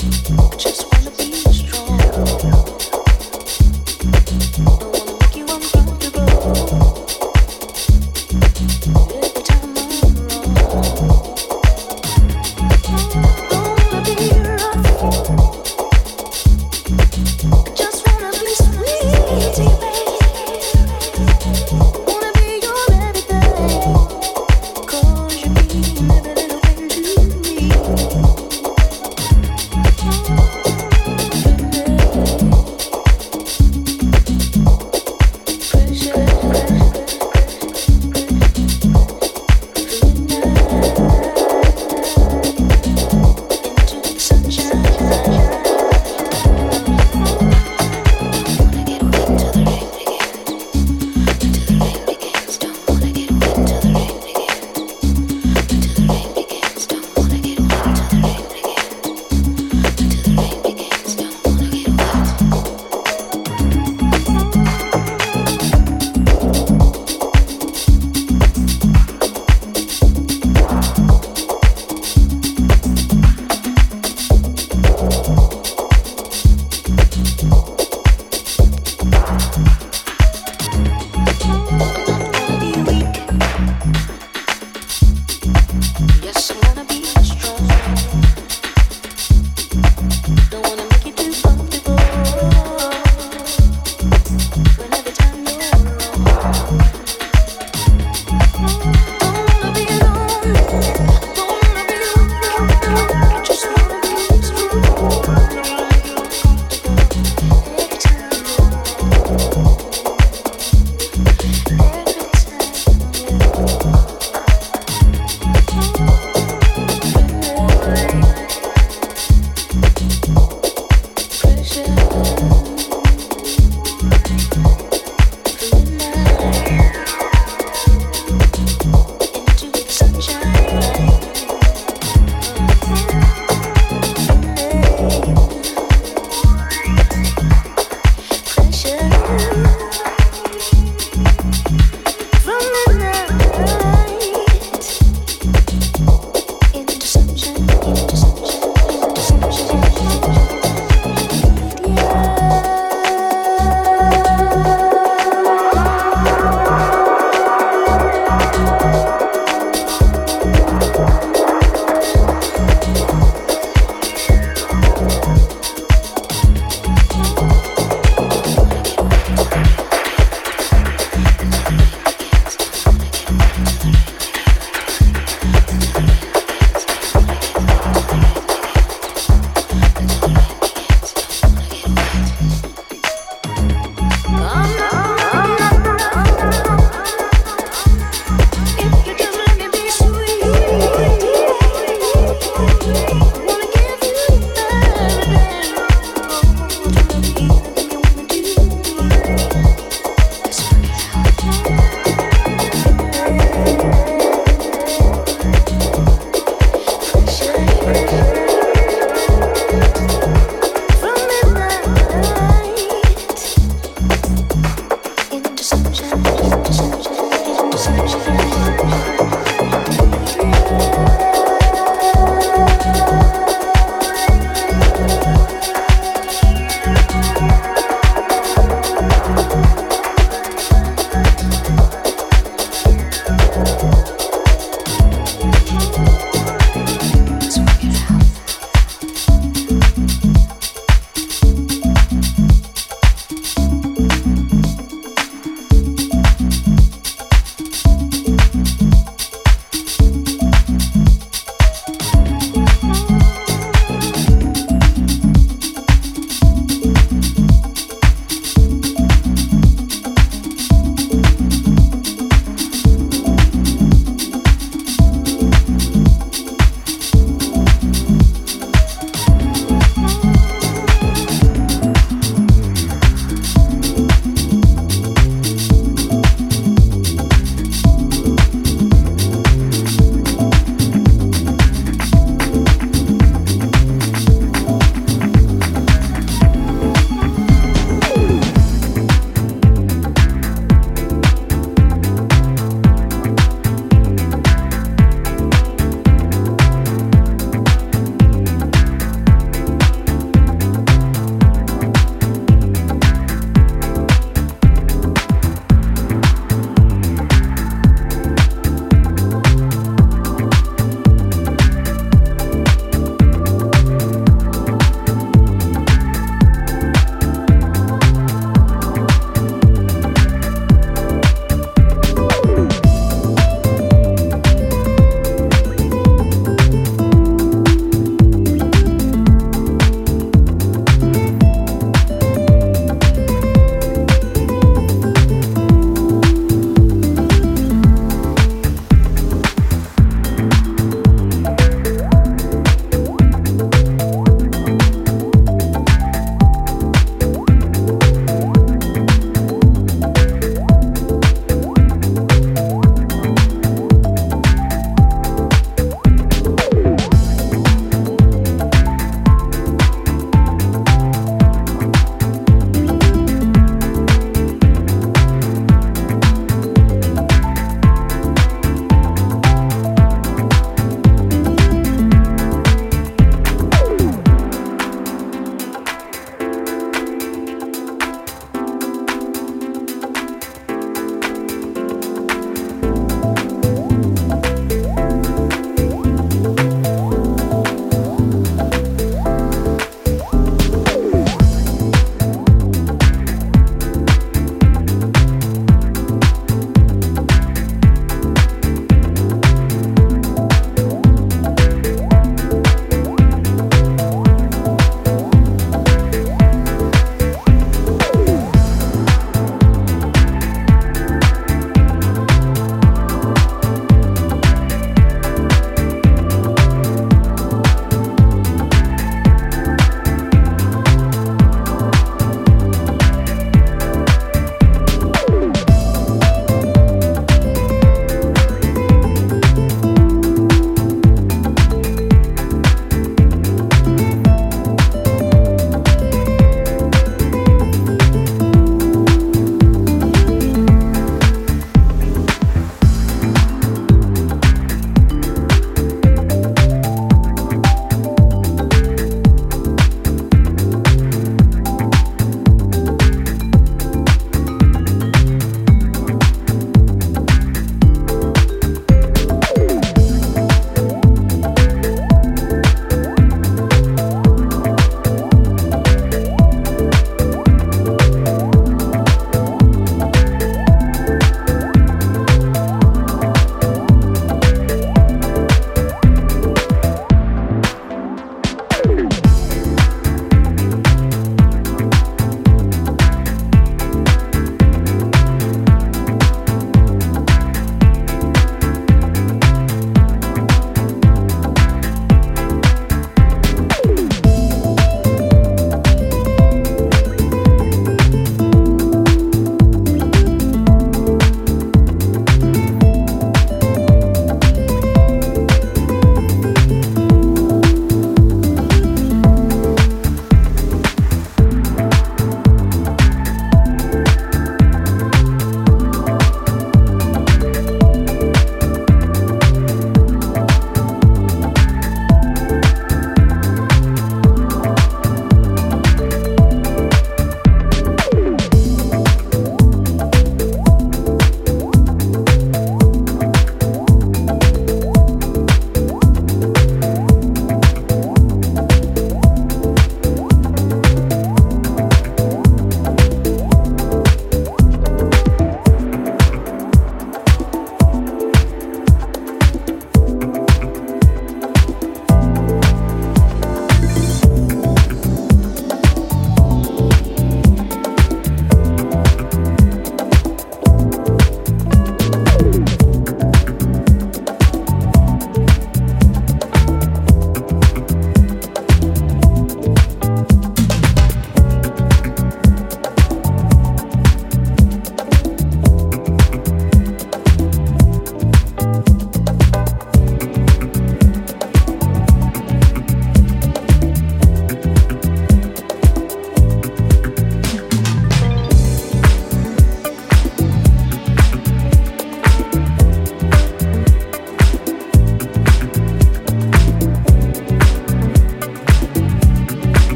Just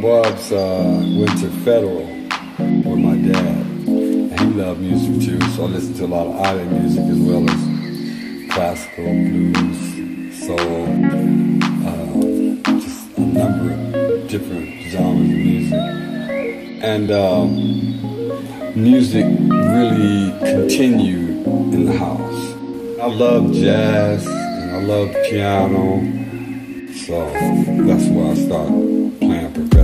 brother Bubs uh, went to Federal with my dad. He loved music too, so I listened to a lot of island music as well as classical, blues, soul, uh, just a number of different genres of music. And um, music really continued in the house. I love jazz and I love piano. So that's why I started playing progressive.